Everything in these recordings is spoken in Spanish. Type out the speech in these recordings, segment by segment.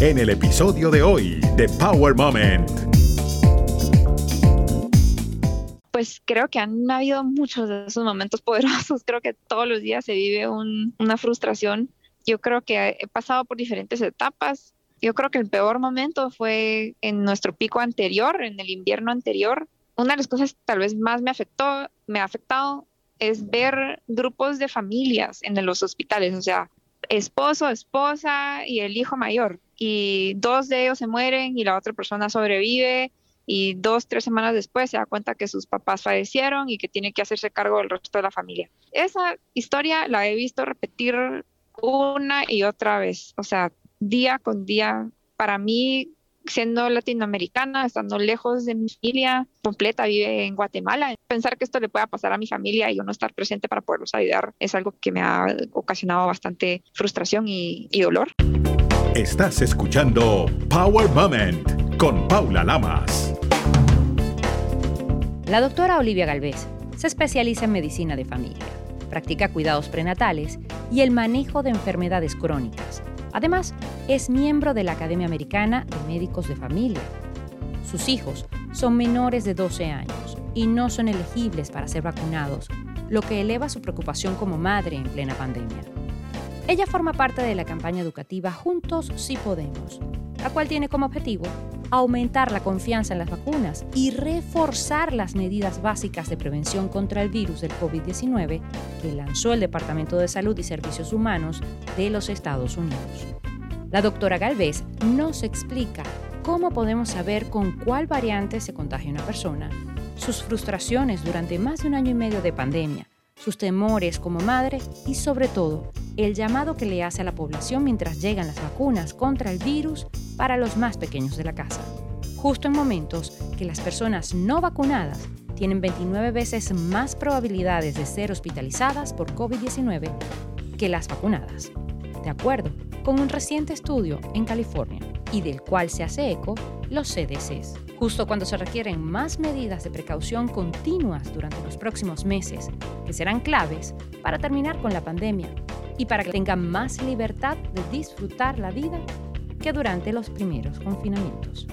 en el episodio de hoy de Power Moment. Pues creo que han habido muchos de esos momentos poderosos. Creo que todos los días se vive una frustración. Yo creo que he pasado por diferentes etapas. Yo creo que el peor momento fue en nuestro pico anterior, en el invierno anterior. Una de las cosas tal vez más me afectó, me ha afectado es ver grupos de familias en los hospitales, o sea, esposo, esposa y el hijo mayor. Y dos de ellos se mueren y la otra persona sobrevive y dos, tres semanas después se da cuenta que sus papás fallecieron y que tiene que hacerse cargo del resto de la familia. Esa historia la he visto repetir una y otra vez, o sea, día con día. Para mí siendo latinoamericana, estando lejos de mi familia completa, vive en Guatemala. Pensar que esto le pueda pasar a mi familia y yo no estar presente para poderlos ayudar es algo que me ha ocasionado bastante frustración y, y dolor. Estás escuchando Power Moment con Paula Lamas. La doctora Olivia Galvez se especializa en medicina de familia, practica cuidados prenatales y el manejo de enfermedades crónicas Además, es miembro de la Academia Americana de Médicos de Familia. Sus hijos son menores de 12 años y no son elegibles para ser vacunados, lo que eleva su preocupación como madre en plena pandemia. Ella forma parte de la campaña educativa Juntos Si Podemos, la cual tiene como objetivo aumentar la confianza en las vacunas y reforzar las medidas básicas de prevención contra el virus del COVID-19 que lanzó el Departamento de Salud y Servicios Humanos de los Estados Unidos. La doctora Galvez nos explica cómo podemos saber con cuál variante se contagia una persona, sus frustraciones durante más de un año y medio de pandemia, sus temores como madre y sobre todo el llamado que le hace a la población mientras llegan las vacunas contra el virus para los más pequeños de la casa, justo en momentos que las personas no vacunadas tienen 29 veces más probabilidades de ser hospitalizadas por COVID-19 que las vacunadas, de acuerdo con un reciente estudio en California y del cual se hace eco los CDCs. Justo cuando se requieren más medidas de precaución continuas durante los próximos meses, que serán claves para terminar con la pandemia y para que tengan más libertad de disfrutar la vida que durante los primeros confinamientos.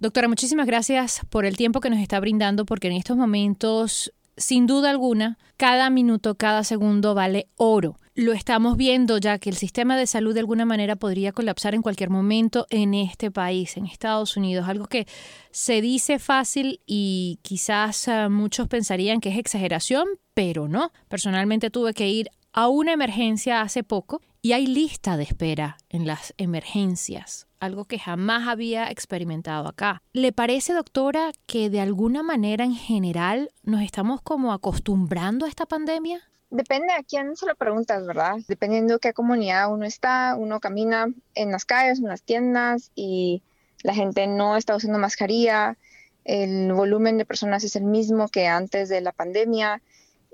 Doctora, muchísimas gracias por el tiempo que nos está brindando, porque en estos momentos, sin duda alguna, cada minuto, cada segundo vale oro. Lo estamos viendo ya que el sistema de salud de alguna manera podría colapsar en cualquier momento en este país, en Estados Unidos, algo que se dice fácil y quizás eh, muchos pensarían que es exageración, pero no. Personalmente tuve que ir a una emergencia hace poco y hay lista de espera en las emergencias, algo que jamás había experimentado acá. ¿Le parece, doctora, que de alguna manera en general nos estamos como acostumbrando a esta pandemia? Depende a quién se lo preguntas, ¿verdad? Dependiendo qué comunidad uno está, uno camina en las calles, en las tiendas y la gente no está usando mascarilla, el volumen de personas es el mismo que antes de la pandemia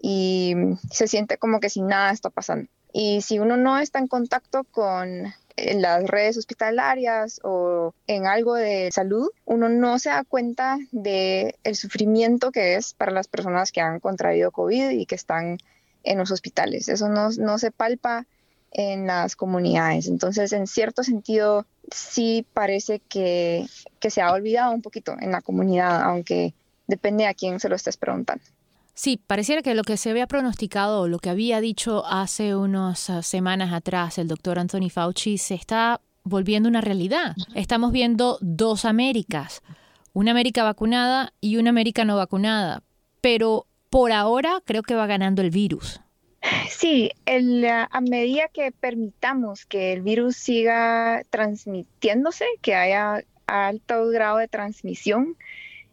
y se siente como que si nada está pasando. Y si uno no está en contacto con eh, las redes hospitalarias o en algo de salud, uno no se da cuenta de el sufrimiento que es para las personas que han contraído COVID y que están en los hospitales. Eso no, no se palpa en las comunidades. Entonces, en cierto sentido, sí parece que, que se ha olvidado un poquito en la comunidad, aunque depende a quién se lo estés preguntando. Sí, pareciera que lo que se había pronosticado, lo que había dicho hace unas ah, semanas atrás el doctor Anthony Fauci, se está volviendo una realidad. Estamos viendo dos Américas, una América vacunada y una América no vacunada, pero por ahora creo que va ganando el virus. Sí, el, a medida que permitamos que el virus siga transmitiéndose, que haya alto grado de transmisión,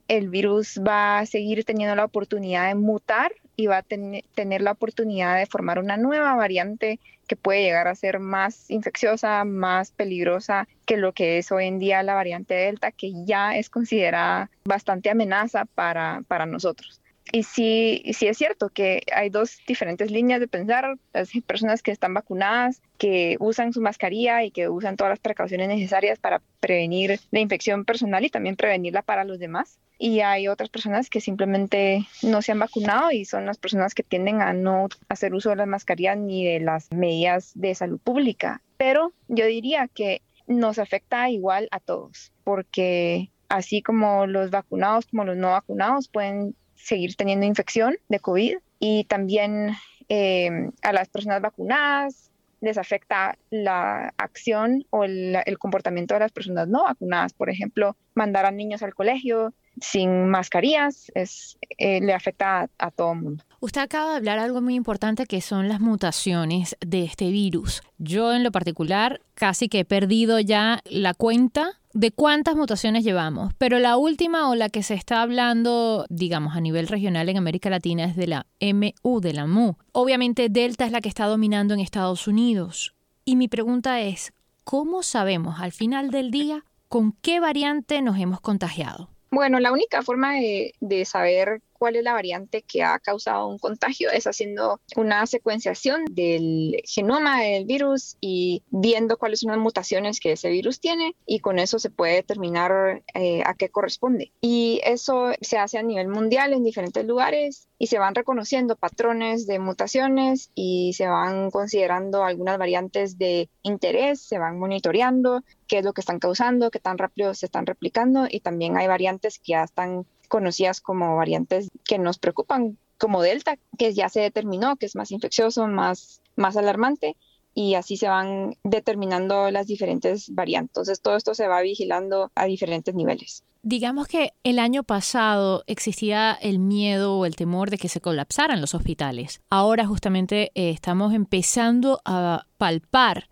el virus va a seguir teniendo la oportunidad de mutar y va a tener la oportunidad de formar una nueva variante que puede llegar a ser más infecciosa, más peligrosa que lo que es hoy en día la variante Delta, que ya es considerada bastante amenaza para, para nosotros. Y sí, sí es cierto que hay dos diferentes líneas de pensar. Las personas que están vacunadas, que usan su mascarilla y que usan todas las precauciones necesarias para prevenir la infección personal y también prevenirla para los demás. Y hay otras personas que simplemente no se han vacunado y son las personas que tienden a no hacer uso de las mascarillas ni de las medidas de salud pública. Pero yo diría que nos afecta igual a todos, porque así como los vacunados como los no vacunados pueden seguir teniendo infección de COVID y también eh, a las personas vacunadas les afecta la acción o el, comportamiento de las personas no vacunadas. Por ejemplo, mandar a niños al colegio sin mascarillas es, eh, le afecta a, a todo el mundo. Usted acaba de hablar algo muy importante que son las mutaciones de este virus. Yo en lo particular casi que he perdido ya la cuenta de cuántas mutaciones llevamos, pero la última o la que se está hablando, digamos, a nivel regional en América Latina es de la MU, de la MU. Obviamente Delta es la que está dominando en Estados Unidos. Y mi pregunta es, ¿cómo sabemos al final del día con qué variante nos hemos contagiado? Bueno, la única forma de, saber cuál es la variante que ha causado un contagio, es haciendo una secuenciación del genoma del virus y viendo cuáles son las mutaciones que ese virus tiene y con eso se puede determinar eh, a qué corresponde. Y eso se hace a nivel mundial en diferentes lugares y se van reconociendo patrones de mutaciones y se van considerando algunas variantes de interés, se van monitoreando qué es lo que están causando, qué tan rápido se están replicando y también hay variantes que ya están conocidas como variantes que nos preocupan, como Delta, que ya se determinó que es más infeccioso, más, más alarmante, y así se van determinando las diferentes variantes. Entonces, todo esto se va vigilando a diferentes niveles. Digamos que el año pasado existía el miedo o el temor de que se colapsaran los hospitales. Ahora justamente eh, estamos empezando a palpar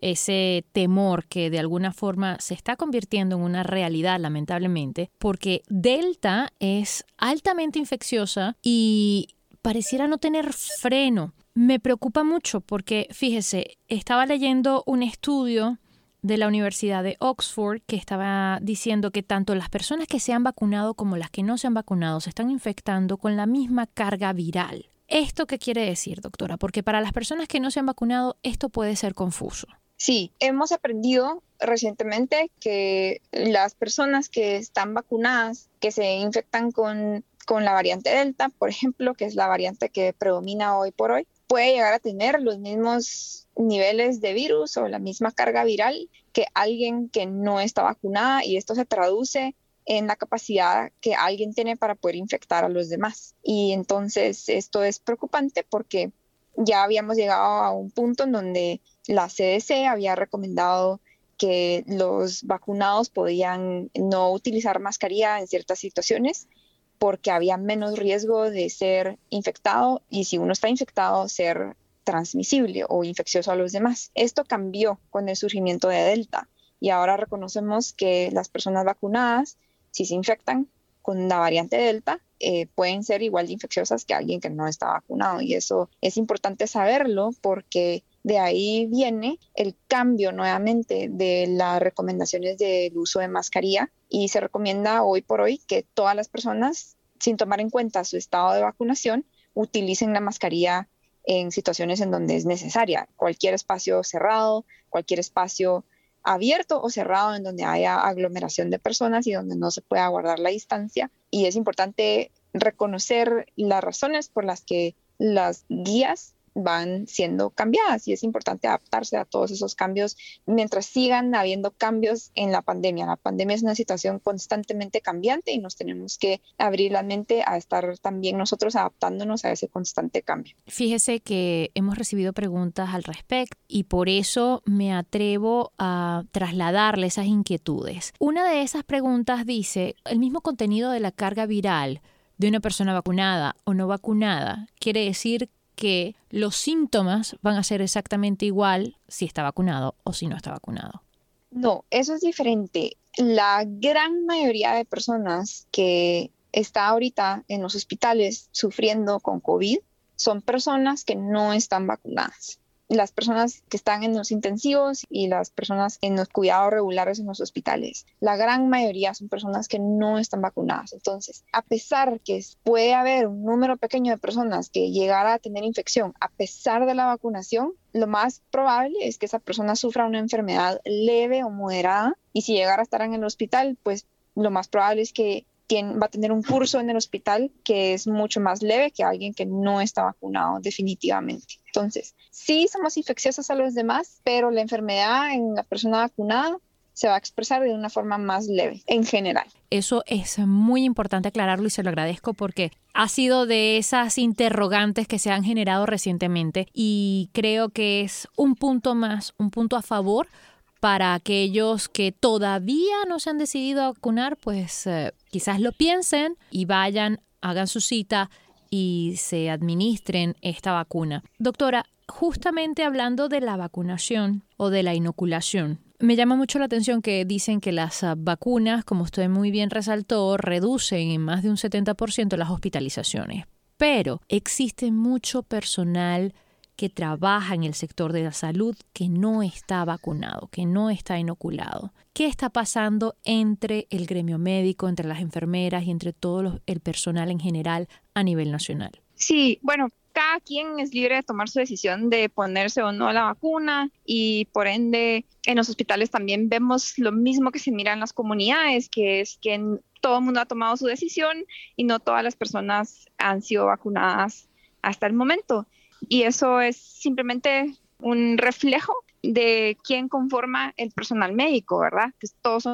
ese temor que de alguna forma se está convirtiendo en una realidad lamentablemente, porque Delta es altamente infecciosa y pareciera no tener freno. Me preocupa mucho porque, fíjese, estaba leyendo un estudio de la Universidad de Oxford que estaba diciendo que tanto las personas que se han vacunado como las que no se han vacunado se están infectando con la misma carga viral. ¿Esto qué quiere decir, doctora? Porque para las personas que no se han vacunado esto puede ser confuso. Sí, hemos aprendido recientemente que las personas que están vacunadas, que se infectan con, la variante Delta, por ejemplo, que es la variante que predomina hoy por hoy, puede llegar a tener los mismos niveles de virus o la misma carga viral que alguien que no está vacunada y esto se traduce en la capacidad que alguien tiene para poder infectar a los demás. Y entonces esto es preocupante porque ya habíamos llegado a un punto en donde la CDC había recomendado que los vacunados podían no utilizar mascarilla en ciertas situaciones porque había menos riesgo de ser infectado y si uno está infectado ser transmisible o infeccioso a los demás. Esto cambió con el surgimiento de Delta y ahora reconocemos que las personas vacunadas, si se infectan con la variante Delta, eh, pueden ser igual de infecciosas que alguien que no está vacunado. Y eso es importante saberlo porque de ahí viene el cambio nuevamente de las recomendaciones del uso de mascarilla y se recomienda hoy por hoy que todas las personas, sin tomar en cuenta su estado de vacunación, utilicen la mascarilla en situaciones en donde es necesaria. Cualquier espacio cerrado, cualquier espacio abierto o cerrado en donde haya aglomeración de personas y donde no se pueda guardar la distancia. Y es importante reconocer las razones por las que las guías van siendo cambiadas y es importante adaptarse a todos esos cambios mientras sigan habiendo cambios en la pandemia. La pandemia es una situación constantemente cambiante y nos tenemos que abrir la mente a estar también nosotros adaptándonos a ese constante cambio. Fíjese que hemos recibido preguntas al respecto y por eso me atrevo a trasladarle esas inquietudes. Una de esas preguntas dice, el mismo contenido de la carga viral de una persona vacunada o no vacunada quiere decir que los síntomas van a ser exactamente igual si está vacunado o si no está vacunado. No, eso es diferente. La gran mayoría de personas que está ahorita en los hospitales sufriendo con COVID son personas que no están vacunadas las personas que están en los intensivos y las personas en los cuidados regulares en los hospitales. La gran mayoría son personas que no están vacunadas. Entonces, a pesar que puede haber un número pequeño de personas que llegara a tener infección a pesar de la vacunación, lo más probable es que esa persona sufra una enfermedad leve o moderada y si llegara a estar en el hospital, pues lo más probable es que va a tener un curso en el hospital que es mucho más leve que alguien que no está vacunado definitivamente. Entonces, sí somos infecciosos a los demás, pero la enfermedad en la persona vacunada se va a expresar de una forma más leve en general. Eso es muy importante aclararlo y se lo agradezco porque ha sido de esas interrogantes que se han generado recientemente y creo que es un punto más, un punto a favor para aquellos que todavía no se han decidido a vacunar, pues eh, quizás lo piensen y vayan, hagan su cita y se administren esta vacuna. Doctora, justamente hablando de la vacunación o de la inoculación, me llama mucho la atención que dicen que las ah, vacunas, como usted muy bien resaltó, reducen en más de un 70% las hospitalizaciones. Pero existe mucho personal que trabaja en el sector de la salud que no está vacunado, que no está inoculado. ¿Qué está pasando entre el gremio médico, entre las enfermeras y entre todo el personal en general a nivel nacional? Sí, bueno, cada quien es libre de tomar su decisión de ponerse o no la vacuna y por ende en los hospitales también vemos lo mismo que se mira en las comunidades, que es que todo el mundo ha tomado su decisión y no todas las personas han sido vacunadas hasta el momento. Y eso es simplemente un reflejo de quién conforma el personal médico, ¿verdad? Que todos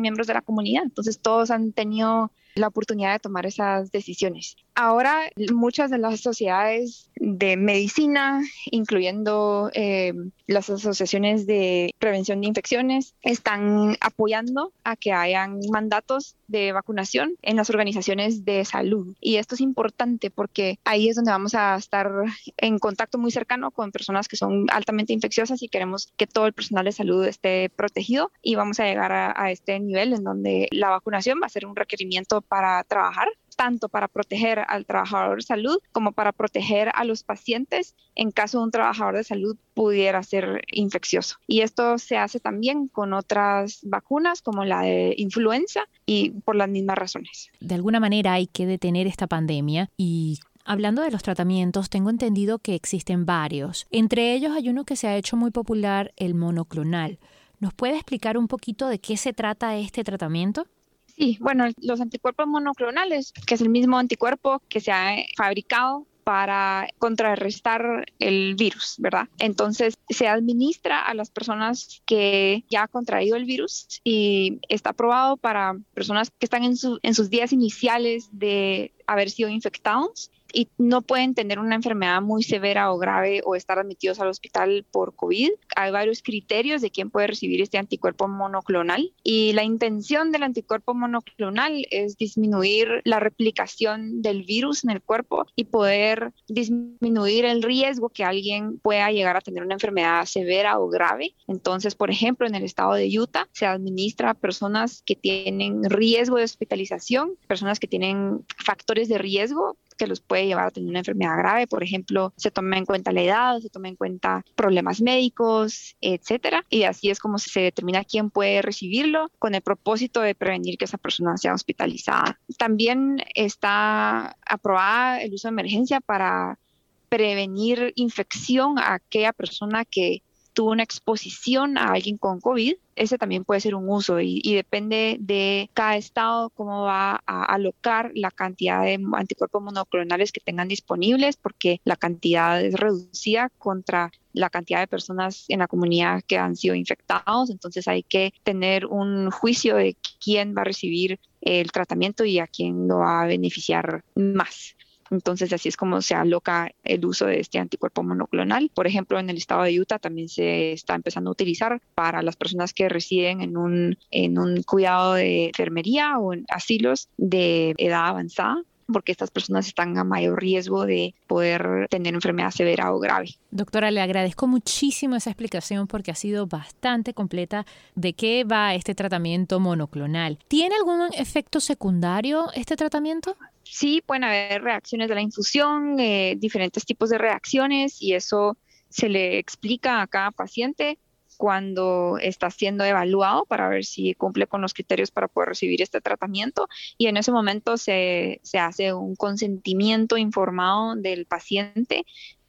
miembros de la comunidad, entonces todos han tenido la oportunidad de tomar esas decisiones. Ahora muchas de las sociedades de medicina, incluyendo eh, las asociaciones de prevención de infecciones, están apoyando a que hayan mandatos de vacunación en las organizaciones de salud. Y esto es importante porque ahí es donde vamos a estar en contacto muy cercano con personas que son altamente infecciosas y queremos que todo el personal de salud esté protegido y vamos a llegar a, a este nivel en donde la vacunación va a ser un requerimiento para trabajar tanto para proteger al trabajador de salud como para proteger a los pacientes en caso de un trabajador de salud pudiera ser infeccioso. Y esto se hace también con otras vacunas como la de influenza y por las mismas razones. De alguna manera hay que detener esta pandemia y Hablando de los tratamientos, tengo entendido que existen varios. Entre ellos hay uno que se ha hecho muy popular, el monoclonal. ¿Nos puede explicar un poquito de qué se trata este tratamiento? Sí, bueno, los anticuerpos monoclonales, que es el mismo anticuerpo que se ha fabricado para contrarrestar el virus, ¿verdad? Entonces se administra a las personas que ya han contraído el virus y está aprobado para personas que están en, en sus días iniciales de haber sido infectados y no pueden tener una enfermedad muy severa o grave o estar admitidos al hospital por COVID. Hay varios criterios de quién puede recibir este anticuerpo monoclonal y la intención del anticuerpo monoclonal es disminuir la replicación del virus en el cuerpo y poder disminuir el riesgo que alguien pueda llegar a tener una enfermedad severa o grave. Entonces, por ejemplo, en el estado de Utah se administra a personas que tienen riesgo de hospitalización, personas que tienen factores de riesgo que los puede llevar a tener una enfermedad grave. Por ejemplo, se toma en cuenta la edad, se toma en cuenta problemas médicos, etcétera. Y así es como se determina quién puede recibirlo con el propósito de prevenir que esa persona sea hospitalizada. También está aprobada el uso de emergencia para prevenir infección a aquella persona que tuvo una exposición a alguien con COVID, ese también puede ser un uso y, depende de cada estado cómo va a alocar la cantidad de anticuerpos monoclonales que tengan disponibles, porque la cantidad es reducida contra la cantidad de personas en la comunidad que han sido infectados. Entonces hay que tener un juicio de quién va a recibir el tratamiento y a quién lo va a beneficiar más. Entonces, así es como se aloca el uso de este anticuerpo monoclonal. Por ejemplo, en el estado de Utah también se está empezando a utilizar para las personas que residen en un, en un cuidado de enfermería o en asilos de edad avanzada porque estas personas están a mayor riesgo de poder tener enfermedad severa o grave. Doctora, le agradezco muchísimo esa explicación porque ha sido bastante completa de qué va este tratamiento monoclonal. ¿Tiene algún efecto secundario este tratamiento? Sí pueden haber reacciones de la infusión, eh, diferentes tipos de reacciones y eso se le explica a cada paciente cuando está siendo evaluado para ver si cumple con los criterios para poder recibir este tratamiento. Y en ese momento se, se hace un consentimiento informado del paciente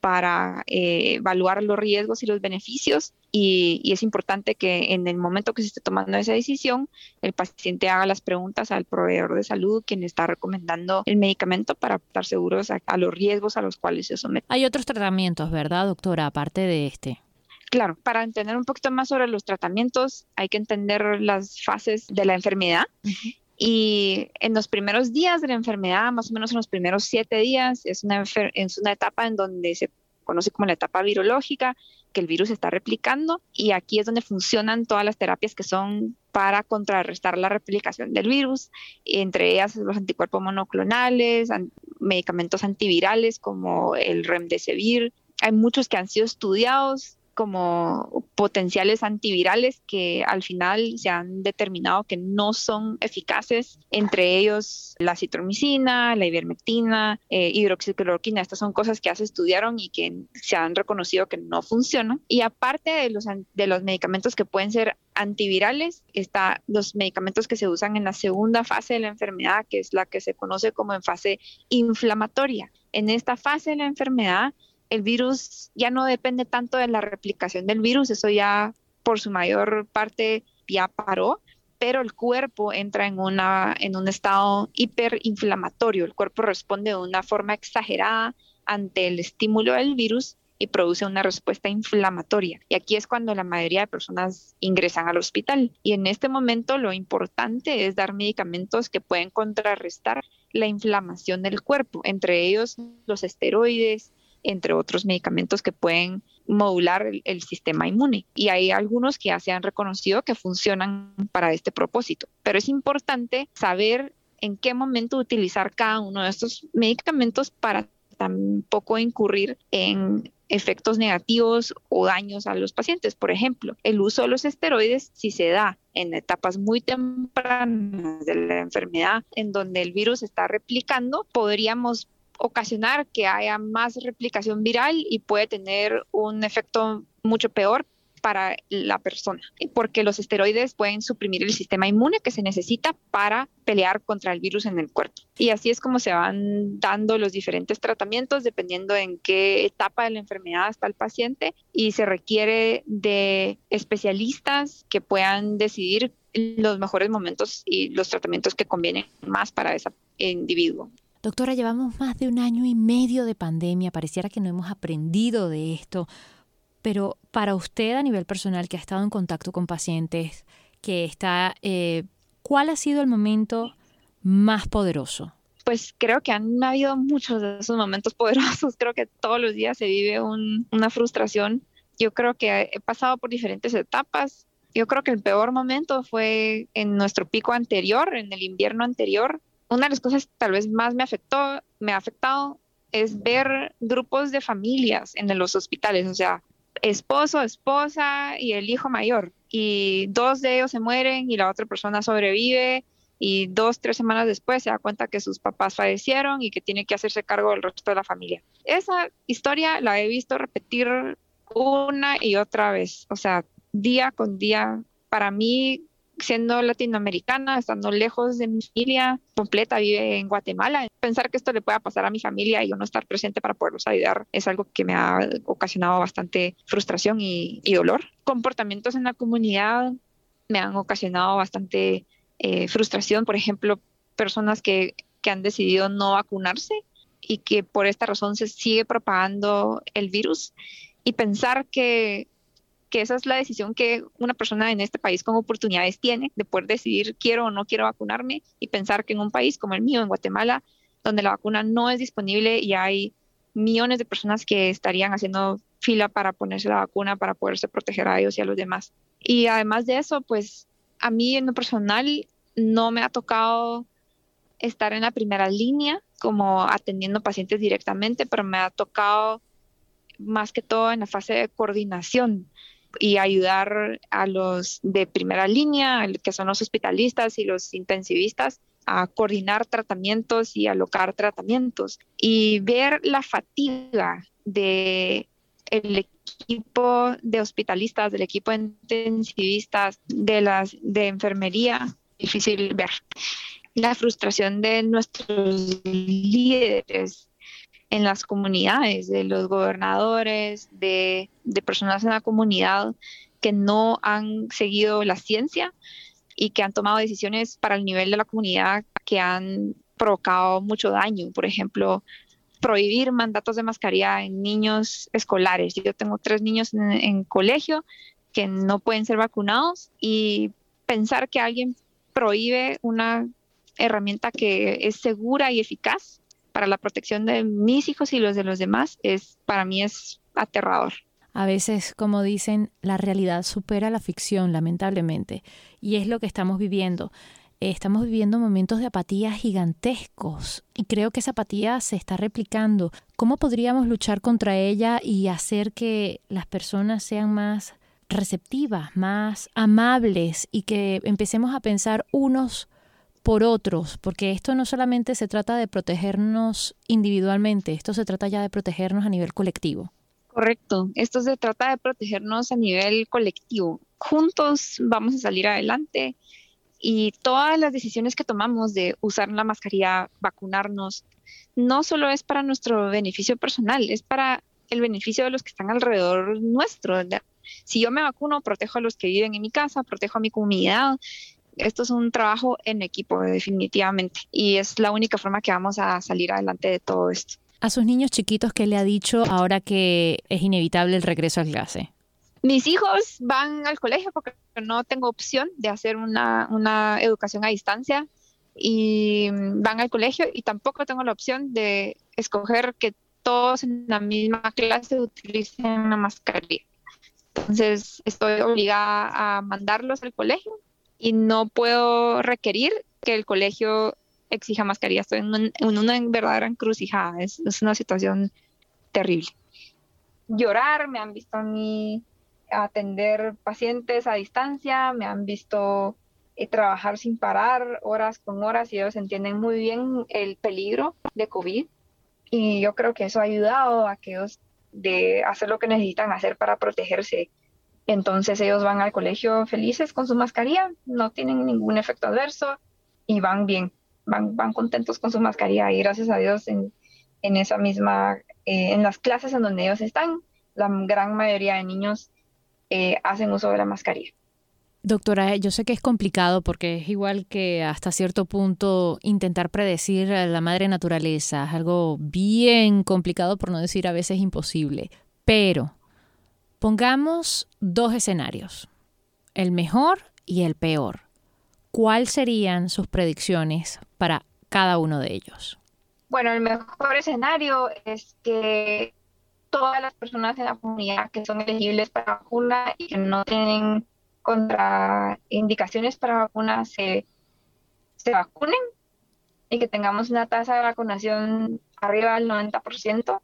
para eh, evaluar los riesgos y los beneficios y, es importante que en el momento que se esté tomando esa decisión, el paciente haga las preguntas al proveedor de salud, quien está recomendando el medicamento para estar seguros a, los riesgos a los cuales se somete. Hay otros tratamientos, ¿verdad, doctora, aparte de este? Claro, para entender un poquito más sobre los tratamientos hay que entender las fases de la enfermedad. Y en los primeros días de la enfermedad, más o menos en los primeros siete días, es una, es una etapa en donde se conoce como la etapa virológica, que el virus está replicando y aquí es donde funcionan todas las terapias que son para contrarrestar la replicación del virus, entre ellas los anticuerpos monoclonales, medicamentos antivirales como el remdesivir. Hay muchos que han sido estudiados como potenciales antivirales que al final se han determinado que no son eficaces, entre ellos la citromicina, la ivermectina, eh, hidroxicloroquina. Estas son cosas que ya se estudiaron y que se han reconocido que no funcionan. Y aparte de los, de los medicamentos que pueden ser antivirales, están los medicamentos que se usan en la segunda fase de la enfermedad, que es la que se conoce como en fase inflamatoria. En esta fase de la enfermedad, el virus ya no depende tanto de la replicación del virus, eso ya por su mayor parte ya paró, pero el cuerpo entra en, una, en un estado hiperinflamatorio, el cuerpo responde de una forma exagerada ante el estímulo del virus y produce una respuesta inflamatoria. Y aquí es cuando la mayoría de personas ingresan al hospital. Y en este momento lo importante es dar medicamentos que pueden contrarrestar la inflamación del cuerpo, entre ellos los esteroides, entre otros medicamentos que pueden modular el, sistema inmune. Y hay algunos que ya se han reconocido que funcionan para este propósito. Pero es importante saber en qué momento utilizar cada uno de estos medicamentos para tampoco incurrir en efectos negativos o daños a los pacientes. Por ejemplo, el uso de los esteroides, si se da en etapas muy tempranas de la enfermedad, en donde el virus está replicando, podríamos ocasionar que haya más replicación viral y puede tener un efecto mucho peor para la persona, porque los esteroides pueden suprimir el sistema inmune que se necesita para pelear contra el virus en el cuerpo. Y así es como se van dando los diferentes tratamientos dependiendo en qué etapa de la enfermedad está el paciente y se requiere de especialistas que puedan decidir los mejores momentos y los tratamientos que convienen más para ese individuo. Doctora, llevamos más de un año y medio de pandemia, pareciera que no hemos aprendido de esto, pero para usted a nivel personal que ha estado en contacto con pacientes, que está, eh, ¿cuál ha sido el momento más poderoso? Pues creo que han habido muchos de esos momentos poderosos, creo que todos los días se vive una frustración. Yo creo que he pasado por diferentes etapas, yo creo que el peor momento fue en nuestro pico anterior, en el invierno anterior, una de las cosas tal vez más me afectó, me ha afectado es ver grupos de familias en los hospitales, o sea, esposo, esposa y el hijo mayor. Y dos de ellos se mueren y la otra persona sobrevive y dos, tres semanas después se da cuenta que sus papás fallecieron y que tiene que hacerse cargo del resto de la familia. Esa historia la he visto repetir una y otra vez, o sea, día con día. Para mí siendo latinoamericana, estando lejos de mi familia completa, vive en Guatemala. Pensar que esto le pueda pasar a mi familia y yo no estar presente para poderlos ayudar es algo que me ha ocasionado bastante frustración y, dolor. Comportamientos en la comunidad me han ocasionado bastante eh, frustración, por ejemplo, personas que, que han decidido no vacunarse y que por esta razón se sigue propagando el virus y pensar que que esa es la decisión que una persona en este país con oportunidades tiene de poder decidir quiero o no quiero vacunarme y pensar que en un país como el mío, en Guatemala, donde la vacuna no es disponible y hay millones de personas que estarían haciendo fila para ponerse la vacuna para poderse proteger a ellos y a los demás. Y además de eso, pues a mí en lo personal no me ha tocado estar en la primera línea como atendiendo pacientes directamente, pero me ha tocado más que todo en la fase de coordinación y ayudar a los de primera línea, que son los hospitalistas y los intensivistas, a coordinar tratamientos y alocar tratamientos y ver la fatiga de equipo de hospitalistas, del equipo de intensivistas, de las de enfermería, difícil ver la frustración de nuestros líderes en las comunidades, de los gobernadores, de, personas en la comunidad que no han seguido la ciencia y que han tomado decisiones para el nivel de la comunidad que han provocado mucho daño. Por ejemplo, prohibir mandatos de mascarilla en niños escolares. Yo tengo tres niños en, colegio que no pueden ser vacunados y pensar que alguien prohíbe una herramienta que es segura y eficaz para la protección de mis hijos y los de los demás es para mí es aterrador. A veces, como dicen, la realidad supera la ficción, lamentablemente, y es lo que estamos viviendo. Estamos viviendo momentos de apatía gigantescos y creo que esa apatía se está replicando. ¿Cómo podríamos luchar contra ella y hacer que las personas sean más receptivas, más amables y que empecemos a pensar unos por otros, porque esto no solamente se trata de protegernos individualmente, esto se trata ya de protegernos a nivel colectivo. Correcto, esto se trata de protegernos a nivel colectivo. Juntos vamos a salir adelante y todas las decisiones que tomamos de usar la mascarilla, vacunarnos, no solo es para nuestro beneficio personal, es para el beneficio de los que están alrededor nuestro. Si yo me vacuno, protejo a los que viven en mi casa, protejo a mi comunidad. Esto es un trabajo en equipo, definitivamente, y es la única forma que vamos a salir adelante de todo esto a sus niños chiquitos qué le ha dicho ahora que es inevitable el regreso a clase? Mis hijos van al colegio porque no tengo opción de hacer una, una educación a distancia y van al colegio y tampoco tengo la opción de escoger que todos en la misma clase utilicen una mascarilla. Entonces estoy obligada a mandarlos al colegio y no puedo requerir que el colegio exija mascarilla. Estoy en, una verdadera encrucijada. Es, es, una situación terrible. Llorar, me han visto a mí atender pacientes a distancia, me han visto eh, trabajar sin parar horas con horas y ellos entienden muy bien el peligro de COVID. Y yo creo que eso ha ayudado a que ellos de hacer lo que necesitan hacer para protegerse. Entonces ellos van al colegio felices con su mascarilla, no tienen ningún efecto adverso y van bien van, van contentos con su mascarilla y gracias a Dios en, en esa misma, eh, en las clases en donde ellos están, la gran mayoría de niños eh, hacen uso de la mascarilla. Doctora, yo sé que es complicado porque es igual que hasta cierto punto intentar predecir a la madre naturaleza, es algo bien complicado por no decir a veces imposible, pero pongamos dos escenarios, el mejor y el peor. ¿cuáles serían sus predicciones para cada uno de ellos? Bueno, el mejor escenario es que todas las personas en la comunidad que son elegibles para vacuna y que no tienen contraindicaciones para vacuna se, se vacunen y que tengamos una tasa de vacunación arriba del 90%,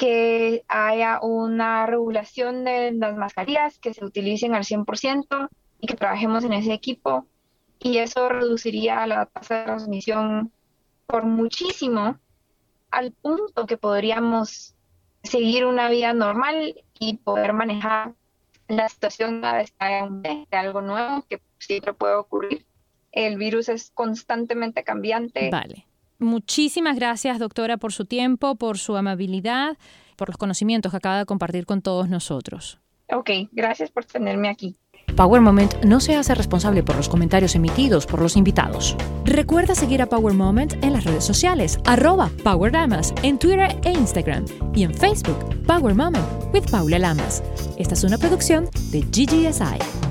que haya una regulación de las mascarillas que se utilicen al 100% y que trabajemos en ese equipo y eso reduciría la tasa de transmisión por muchísimo al punto que podríamos seguir una vida normal y poder manejar la situación cada vez de algo nuevo que siempre puede ocurrir. El virus es constantemente cambiante. Vale. Muchísimas gracias, doctora, por su tiempo, por su amabilidad, por los conocimientos que acaba de compartir con todos nosotros. Ok, gracias por tenerme aquí. Power Moment no se hace responsable por los comentarios emitidos por los invitados. Recuerda seguir a Power Moment en las redes sociales, arroba Power Lamas, en Twitter e Instagram y en Facebook, Power Moment with Paula Lamas. Esta es una producción de GGSI.